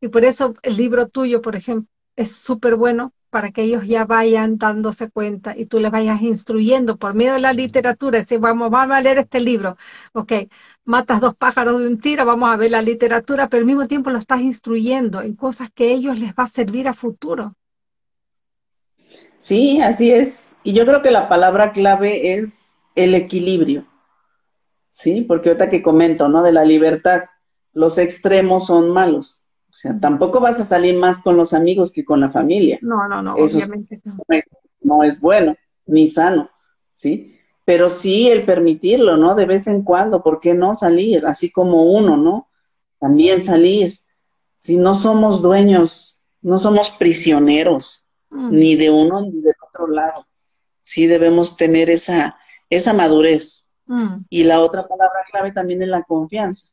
Y por eso el libro tuyo, por ejemplo, es súper bueno para que ellos ya vayan dándose cuenta y tú les vayas instruyendo por medio de la literatura, decir, vamos, vamos a leer este libro, ok, matas dos pájaros de un tiro, vamos a ver la literatura, pero al mismo tiempo lo estás instruyendo en cosas que a ellos les va a servir a futuro. Sí, así es. Y yo creo que la palabra clave es el equilibrio. Sí, porque ahorita que comento, ¿no? De la libertad, los extremos son malos. O sea, tampoco vas a salir más con los amigos que con la familia. No, no, no, obviamente no. No es, bueno, ni sano, ¿sí? Pero sí el permitirlo, ¿no? De vez en cuando, ¿por qué no salir? Así como uno, ¿no? También salir. Si no somos dueños, no somos prisioneros, mm. ni de uno ni del otro lado. Sí debemos tener esa, esa madurez. Mm. Y la otra palabra clave también es la confianza.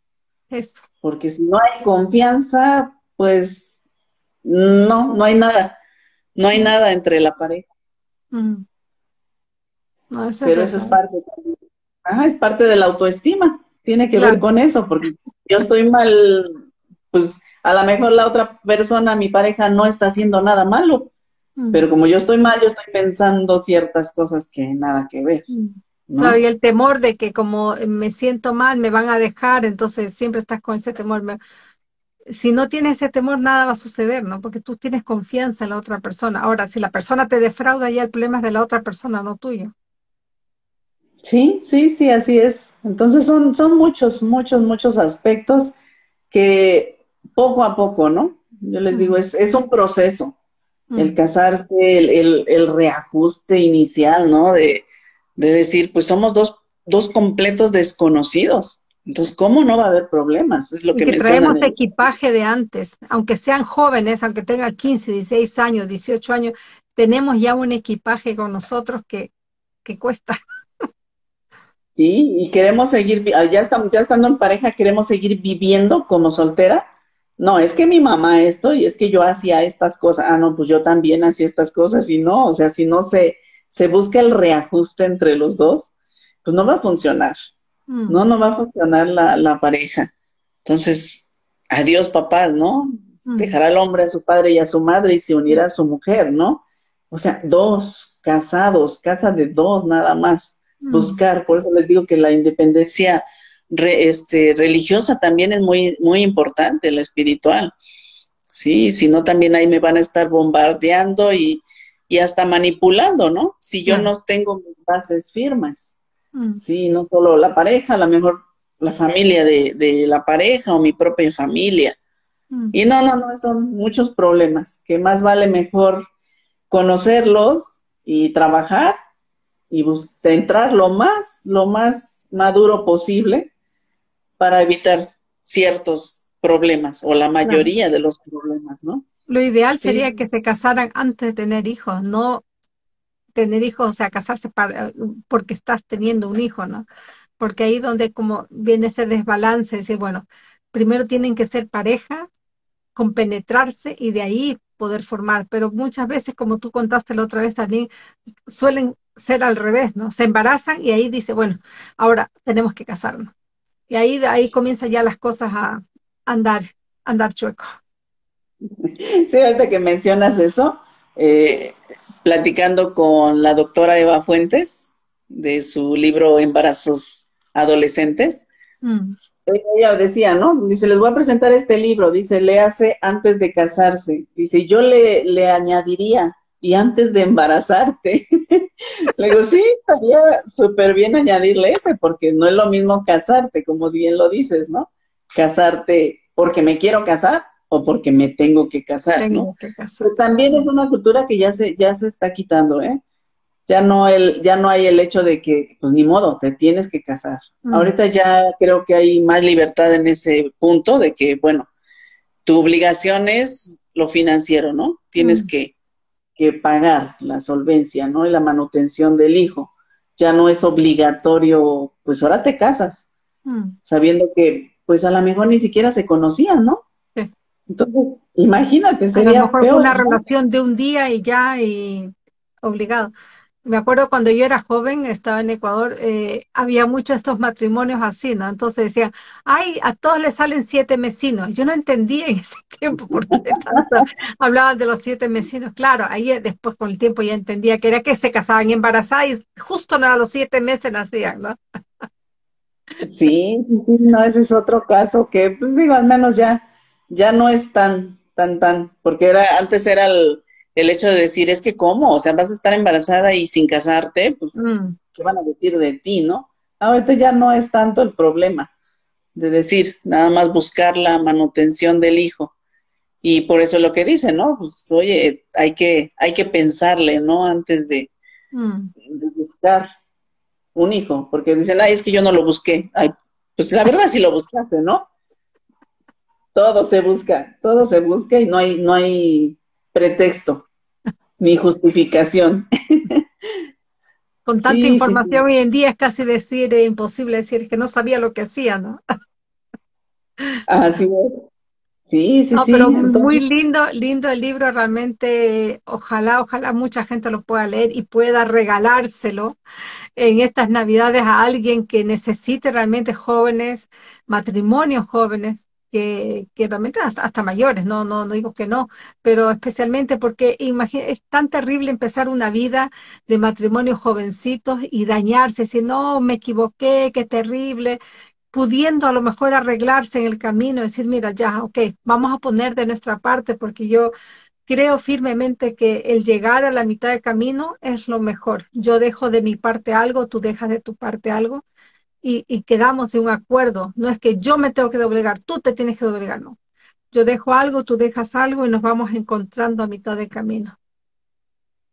Eso. Porque si no hay confianza, pues no, no hay nada. No hay nada entre la pareja. Mm. Pero eso es parte Ajá, es parte de la autoestima. Tiene que ver con eso, porque yo estoy mal, pues a lo mejor la otra persona, mi pareja, no está haciendo nada malo. Mm. Pero como yo estoy mal, yo estoy pensando ciertas cosas que nada que ver. Mm. Claro, y el temor de que como me siento mal, me van a dejar, entonces siempre estás con ese temor. Si no tienes ese temor, nada va a suceder, ¿no? Porque tú tienes confianza en la otra persona. Ahora, si la persona te defrauda, ya el problema es de la otra persona, no tuyo. Sí, sí, sí, así es. Entonces son, son muchos, muchos, muchos aspectos que poco a poco, ¿no? Yo les digo, es, es un proceso. El casarse, el, el, el reajuste inicial, ¿no? De, de decir, pues somos dos, dos completos desconocidos. Entonces, ¿cómo no va a haber problemas? Es lo que, que traemos equipaje de antes, aunque sean jóvenes, aunque tengan 15, 16 años, 18 años, tenemos ya un equipaje con nosotros que, que cuesta. Sí, y queremos seguir, ya, estamos, ya estando en pareja, queremos seguir viviendo como soltera. No, es que mi mamá esto y es que yo hacía estas cosas. Ah, no, pues yo también hacía estas cosas y no, o sea, si no se, se busca el reajuste entre los dos, pues no va a funcionar. Mm. No, no va a funcionar la, la, pareja. Entonces, adiós papás, ¿no? Mm. Dejará al hombre a su padre y a su madre y se unirá a su mujer, ¿no? O sea, dos casados, casa de dos nada más. Mm. Buscar, por eso les digo que la independencia este, religiosa también es muy, muy importante, la espiritual. Sí, si no también ahí me van a estar bombardeando y, y hasta manipulando, ¿no? Si yo no tengo mis bases firmes, mm. sí, no solo la pareja, a lo mejor la familia de, de la pareja o mi propia familia. Mm. Y no, no, no, son muchos problemas, que más vale mejor conocerlos y trabajar y entrar lo más, lo más maduro posible para evitar ciertos problemas o la mayoría de los problemas, ¿no? Lo ideal sería que se casaran antes de tener hijos, no tener hijos, o sea, casarse para, porque estás teniendo un hijo, ¿no? Porque ahí donde como viene ese desbalance, decir, bueno, primero tienen que ser pareja, compenetrarse y de ahí poder formar, pero muchas veces, como tú contaste la otra vez también, suelen ser al revés, ¿no? Se embarazan y ahí dice, bueno, ahora tenemos que casarnos. Y ahí, ahí comienzan ya las cosas a andar, andar chueco. Sí, ahorita que mencionas eso, eh, platicando con la doctora Eva Fuentes de su libro Embarazos Adolescentes, mm. ella decía, ¿no? Dice, les voy a presentar este libro, dice, léase antes de casarse. Dice, yo le, le añadiría, y antes de embarazarte. le digo, sí, estaría súper bien añadirle ese, porque no es lo mismo casarte, como bien lo dices, ¿no? Casarte porque me quiero casar o porque me tengo que casar, ¿no? Pero también es una cultura que ya se, ya se está quitando, ¿eh? Ya no, el, ya no hay el hecho de que, pues ni modo, te tienes que casar. Mm. Ahorita ya creo que hay más libertad en ese punto de que, bueno, tu obligación es lo financiero, ¿no? Tienes mm. que, que pagar la solvencia, ¿no? Y la manutención del hijo. Ya no es obligatorio, pues ahora te casas, mm. sabiendo que, pues a lo mejor ni siquiera se conocían, ¿no? Entonces, imagínate, sería a lo mejor una relación de un día y ya, y obligado. Me acuerdo cuando yo era joven, estaba en Ecuador, eh, había muchos estos matrimonios así, ¿no? Entonces decían, ay, a todos les salen siete mesinos. Yo no entendía en ese tiempo por qué tanto hablaban de los siete mesinos. Claro, ahí eh, después con el tiempo ya entendía que era que se casaban embarazadas y justo a los siete meses nacían, ¿no? Sí, sí, no, ese es otro caso que, pues digo, al menos ya ya no es tan, tan, tan, porque era, antes era el, hecho de decir, es que cómo, o sea, vas a estar embarazada y sin casarte, pues, mm. ¿qué van a decir de ti, no? Ahorita ya no es tanto el problema de decir, nada más buscar la manutención del hijo. Y por eso lo que dice, ¿no? Pues, oye, hay que, hay que pensarle, ¿no? Antes de, mm. de buscar un hijo, porque dicen, ay, es que yo no lo busqué. Ay, pues la verdad sí lo buscaste, ¿no? Todo se busca, todo se busca y no hay, no hay pretexto ni justificación. Con tanta información hoy en día es casi decir, eh, imposible decir que no sabía lo que hacía, ¿no? Así es. Sí, sí, sí. Pero muy lindo, lindo el libro, realmente, ojalá, ojalá mucha gente lo pueda leer y pueda regalárselo en estas navidades a alguien que necesite realmente jóvenes, matrimonios jóvenes, que, realmente hasta, mayores, no, no, no digo que no, pero especialmente porque es tan terrible empezar una vida de matrimonio jovencitos y dañarse, si no, me equivoqué, qué terrible, pudiendo a lo mejor arreglarse en el camino, decir, mira, ya, ok, vamos a poner de nuestra parte porque yo creo firmemente que el llegar a la mitad del camino es lo mejor. Yo dejo de mi parte algo, tú dejas de tu parte algo y, quedamos en un acuerdo. No es que yo me tengo que doblegar, tú te tienes que doblegar, no. Yo dejo algo, tú dejas algo y nos vamos encontrando a mitad del camino.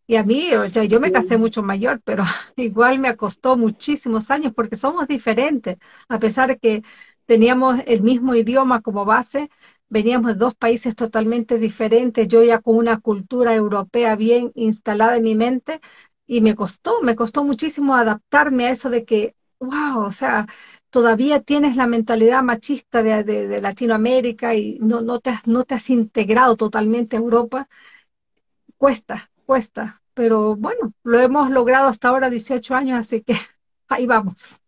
Y a mí, o sea, yo me casé mucho mayor, pero igual me costó muchísimos años porque somos diferentes. A pesar de que teníamos el mismo idioma como base, veníamos de dos países totalmente diferentes, yo ya con una cultura europea bien instalada en mi mente, y me costó, me costó muchísimo adaptarme a eso de que wow, o sea, todavía tienes la mentalidad machista de, Latinoamérica y no, no, te has, no te has integrado totalmente a Europa, cuesta, cuesta. Pero bueno, lo hemos logrado hasta ahora 18 años, así que ahí vamos.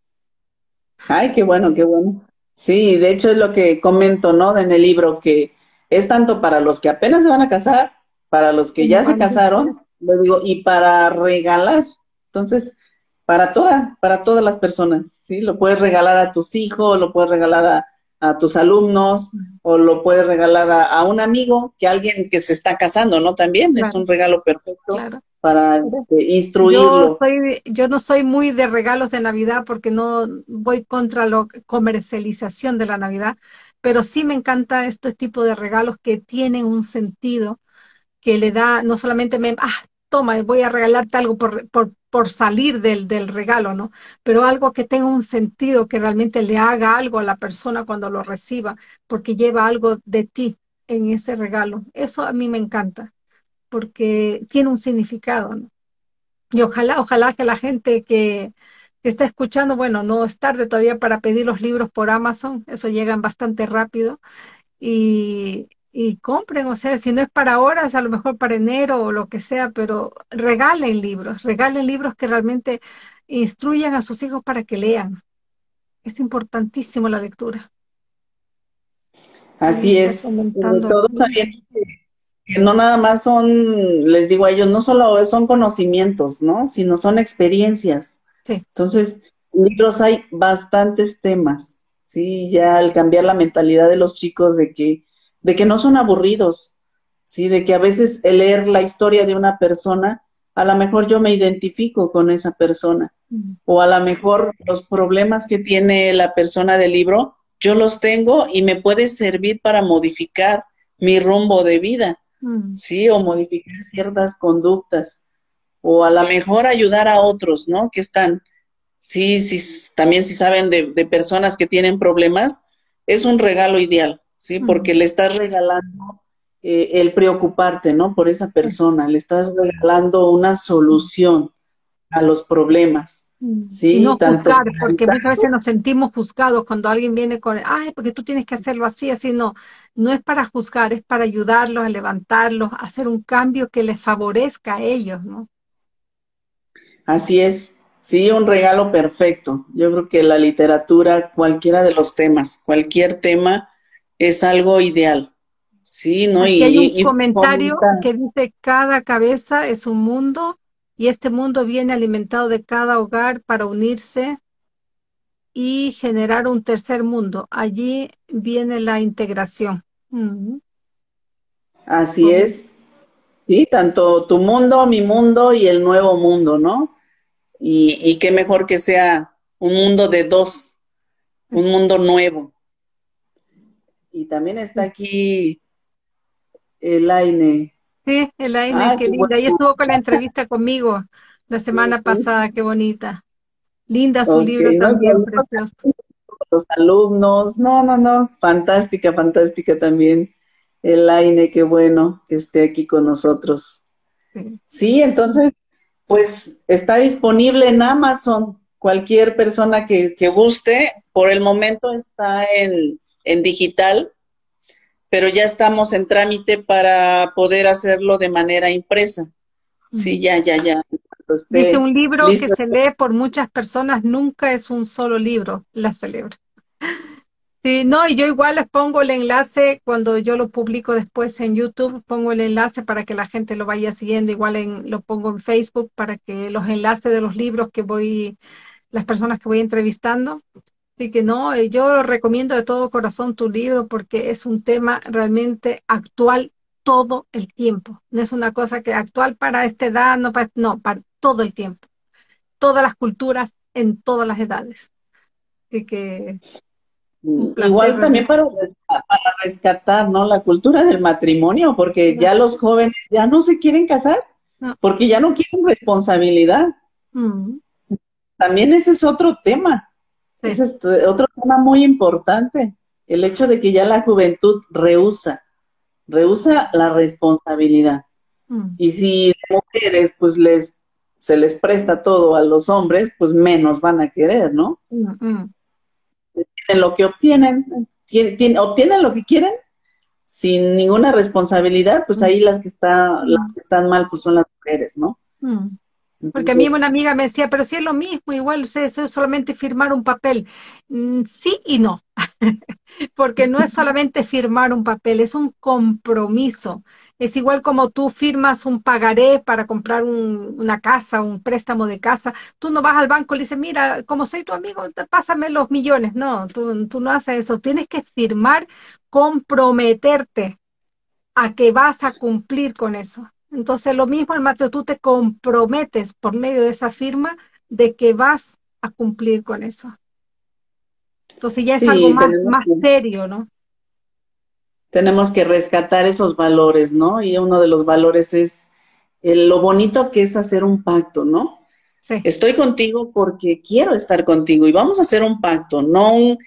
Ay, qué bueno, qué bueno. Sí, de hecho es lo que comento, ¿no? En el libro, que es tanto para los que apenas se van a casar, para los que ya se casaron, lo digo, y para regalar. Entonces, para toda, para todas las personas, ¿sí? Lo puedes regalar a tus hijos, lo puedes regalar a, tus alumnos, o lo puedes regalar a, un amigo, que alguien que se está casando, ¿no? También es un regalo perfecto para este, instruirlo. Yo, soy, yo no soy muy de regalos de Navidad porque no voy contra la comercialización de la Navidad, pero sí me encanta este tipo de regalos que tienen un sentido, que le da, no solamente me, ah, toma, voy a regalarte algo por, por, por salir del, del, regalo, ¿no? Pero algo que tenga un sentido, que realmente le haga algo a la persona cuando lo reciba, porque lleva algo de ti en ese regalo. Eso a mí me encanta, porque tiene un significado, ¿no? Y ojalá, ojalá que la gente que, que está escuchando, bueno, no es tarde todavía para pedir los libros por Amazon, eso llegan bastante rápido. Y, y compren, o sea, si no es para horas, a lo mejor para enero o lo que sea, pero regalen libros, regalen libros que realmente instruyan a sus hijos para que lean. Es importantísimo la lectura. Así es, sobre todo sabiendo que, no nada más son, les digo a ellos, no solo son conocimientos, ¿no? Sino son experiencias. Sí. Entonces, libros hay bastantes temas, ¿sí? Ya al cambiar la mentalidad de los chicos de que, de que no son aburridos, ¿sí? De que a veces el leer la historia de una persona, a lo mejor yo me identifico con esa persona, o a lo mejor los problemas que tiene la persona del libro, yo los tengo y me puede servir para modificar mi rumbo de vida, ¿sí? O modificar ciertas conductas, o a lo mejor ayudar a otros, ¿no? Que están sí, sí, también si saben de, personas que tienen problemas, es un regalo ideal, ¿sí? Porque le estás regalando eh, el preocuparte, ¿no? Por esa persona, le estás regalando una solución a los problemas. Mm. Sí, no juzgar, porque muchas veces nos sentimos juzgados cuando alguien viene con, ay, porque tú tienes que hacerlo así, así, no, no es para juzgar, es para ayudarlos a levantarlos, a hacer un cambio que les favorezca a ellos, ¿no? Así es, Sí, un regalo perfecto. Yo creo que la literatura, cualquiera de los temas, cualquier tema, es algo ideal. Sí, ¿no? y, hay un comentario que dice, cada cabeza es un mundo y este mundo viene alimentado de cada hogar para unirse y generar un tercer mundo. Allí viene la integración. Así es. Sí, tanto tu mundo, mi mundo y el nuevo mundo, ¿no? Y, qué mejor que sea un mundo de dos, un mundo nuevo. Y también está aquí Elaine. Sí, Elaine, ah, qué linda. Ella estuvo con la entrevista conmigo la semana pasada, qué bonita. Linda su libro también, precioso. Los alumnos, no, no, no, fantástica, fantástica también. Elaine, qué bueno que esté aquí con nosotros. sí entonces pues está disponible en Amazon. Cualquier persona que, guste, por el momento está en, digital, pero ya estamos en trámite para poder hacerlo de manera impresa. Sí, ya, ya, ya. Dice un libro que se lee por muchas personas, nunca es un solo libro, la celebro. Sí, no, y yo igual les pongo el enlace cuando yo lo publico después en YouTube, pongo el enlace para que la gente lo vaya siguiendo, igual en, lo pongo en Facebook para que los enlaces de los libros que voy, las personas que voy entrevistando. Así que no, eh, yo recomiendo de todo corazón tu libro porque es un tema realmente actual todo el tiempo. No es una cosa que actual para esta edad, no para, no, para todo el tiempo. Todas las culturas en todas las edades. Así que Igual también para, para, rescatar, ¿no? La cultura del matrimonio, porque ya los jóvenes ya no se quieren casar, porque ya no quieren responsabilidad. Mm. También ese es otro tema. Ese es otro tema muy importante. El hecho de que ya la juventud rehúsa, rehúsa la responsabilidad. Mm. Y si mujeres, pues les se les presta todo a los hombres, pues menos van a querer, ¿no? Mm, lo que obtienen, obtienen lo que quieren sin ninguna responsabilidad, pues ahí las que, está, las que están mal pues son las mujeres, ¿no? Mm. Porque a mí una amiga me decía, pero si es lo mismo, igual eso es solamente firmar un papel. Mm, sí y no, porque no es solamente firmar un papel, es un compromiso. Es igual como tú firmas un pagaré para comprar una casa, un préstamo de casa. Tú no vas al banco y le dices, mira, como soy tu amigo, pásame los millones. No, tú, tú no haces eso. Tienes que firmar, comprometerte a que vas a cumplir con eso. Entonces, lo mismo, Mateo, tú te comprometes por medio de esa firma de que vas a cumplir con eso. Entonces ya es algo más, más serio, ¿no? Tenemos que rescatar esos valores, ¿no? Y uno de los valores es lo bonito que es hacer un pacto, ¿no? Sí. Estoy contigo porque quiero estar contigo y vamos a hacer un pacto, no un,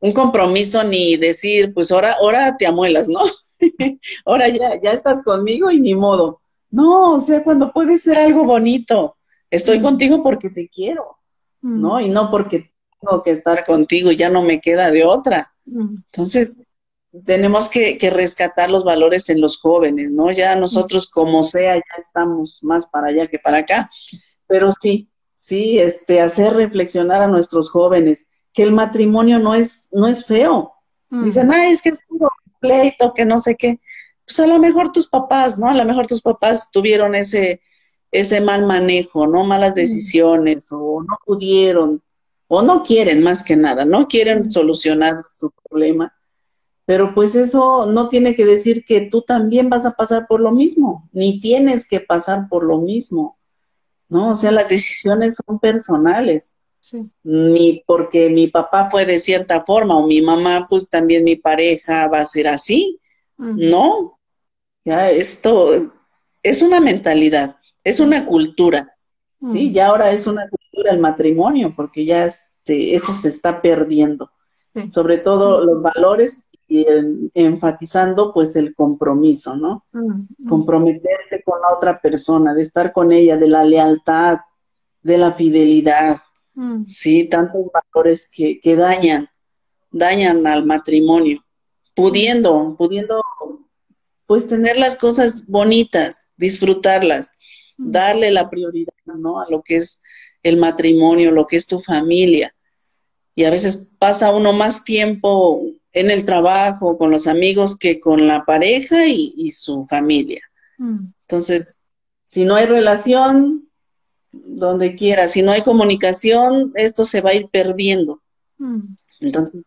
un compromiso ni decir, pues ahora, ahora te amuelas, ¿no? ahora ya, ya estás conmigo y ni modo. No, o sea, cuando puede ser algo bonito, estoy mm. contigo porque te quiero, ¿no? Mm. Y no porque tengo que estar contigo y ya no me queda de otra. Mm. Entonces, tenemos que, rescatar los valores en los jóvenes, ¿no? Ya nosotros como sea, ya estamos más para allá que para acá. Pero sí, sí, este, hacer reflexionar a nuestros jóvenes que el matrimonio no es, no es feo. Dicen, ay, es que es pleito, que no sé qué. Pues a lo mejor tus papás, ¿no? A lo mejor tus papás tuvieron ese, ese mal manejo, ¿no? Malas decisiones, o no pudieron, o no quieren más que nada, no quieren solucionar su problema. Pero pues eso no tiene que decir que tú también vas a pasar por lo mismo, ni tienes que pasar por lo mismo, ¿no? O sea, las decisiones son personales. Ni porque mi papá fue de cierta forma o mi mamá, pues también mi pareja va a ser así. No, ya esto es una mentalidad, es una cultura, ¿sí? Ya ahora es una cultura el matrimonio, porque ya este, eso se está perdiendo. Sobre todo los valores y enfatizando pues el compromiso, ¿no? Comprometerte con la otra persona, de estar con ella, de la lealtad, de la fidelidad. Sí, tantos valores que, que dañan, dañan al matrimonio, pudiendo, pudiendo pues tener las cosas bonitas, disfrutarlas, mm. darle la prioridad, ¿no? A lo que es el matrimonio, lo que es tu familia. Y a veces pasa uno más tiempo en el trabajo, con los amigos, que con la pareja y, su familia. Mm. Entonces, si no hay relación, donde quiera. Si no hay comunicación, esto se va a ir perdiendo. Mm. Entonces,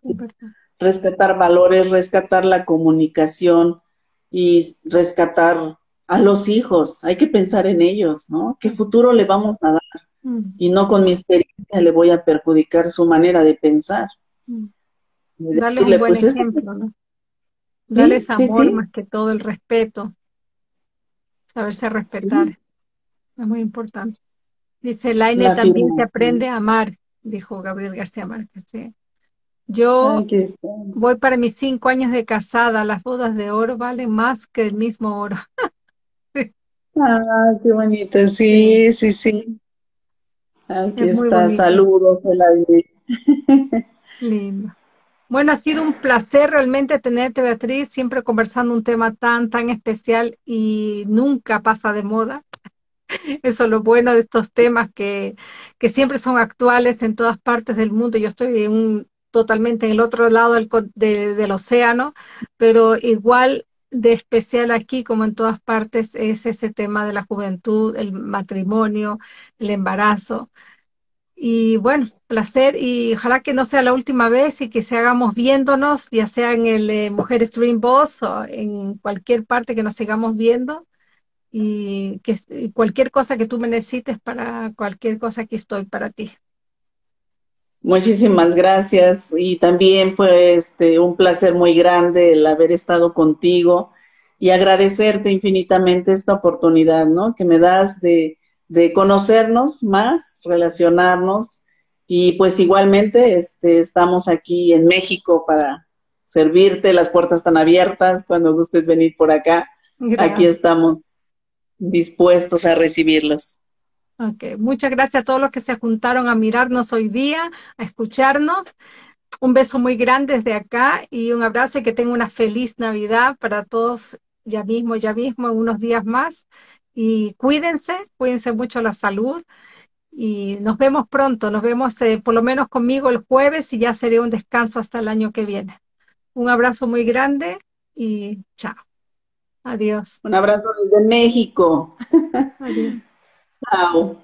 rescatar valores, rescatar la comunicación y rescatar a los hijos. Hay que pensar en ellos, ¿no? ¿Qué futuro le vamos a dar? Mm. Y no con mi experiencia le voy a perjudicar su manera de pensar. Mm. Dale un buen pues, ejemplo, ¿no? Dale amor más que todo, el respeto. Saberse respetar. Es muy importante. Dice Laine, también se aprende a amar, dijo Gabriel García Márquez. Yo voy para mis cinco años de casada, las bodas de oro valen más que el mismo oro. ah, qué bonito, sí, sí, sí. Aquí está, saludos, Lindo. Bueno, ha sido un placer realmente tenerte, Beatriz, siempre conversando un tema tan, tan especial y nunca pasa de moda. Eso es lo bueno de estos temas que, que siempre son actuales en todas partes del mundo. Yo estoy un, totalmente en el otro lado del, del océano, pero igual de especial aquí como en todas partes es ese tema de la juventud, el matrimonio, el embarazo. Y bueno, placer y ojalá que no sea la última vez y que se hagamos viéndonos, ya sea en el eh, Mujeres Dream Boss o en cualquier parte que nos sigamos viendo y que cualquier cosa que tú me necesites para cualquier cosa que estoy para ti. Muchísimas gracias y también fue este un placer muy grande el haber estado contigo y agradecerte infinitamente esta oportunidad, ¿no? Que me das de, de conocernos más, relacionarnos y pues igualmente este, estamos aquí en México para servirte, las puertas están abiertas cuando gustes venir por acá. Aquí estamos dispuestos a recibirlos. Ok, muchas gracias a todos los que se juntaron a mirarnos hoy día, a escucharnos. Un beso muy grande desde acá y un abrazo y que tengan una feliz Navidad para todos ya mismo, ya mismo, en unos días más. Y cuídense, cuídense mucho la salud y nos vemos pronto, nos vemos eh, por lo menos conmigo el jueves y ya sería un descanso hasta el año que viene. Un abrazo muy grande y chao. Adiós. Un abrazo desde México. Adiós. Chao.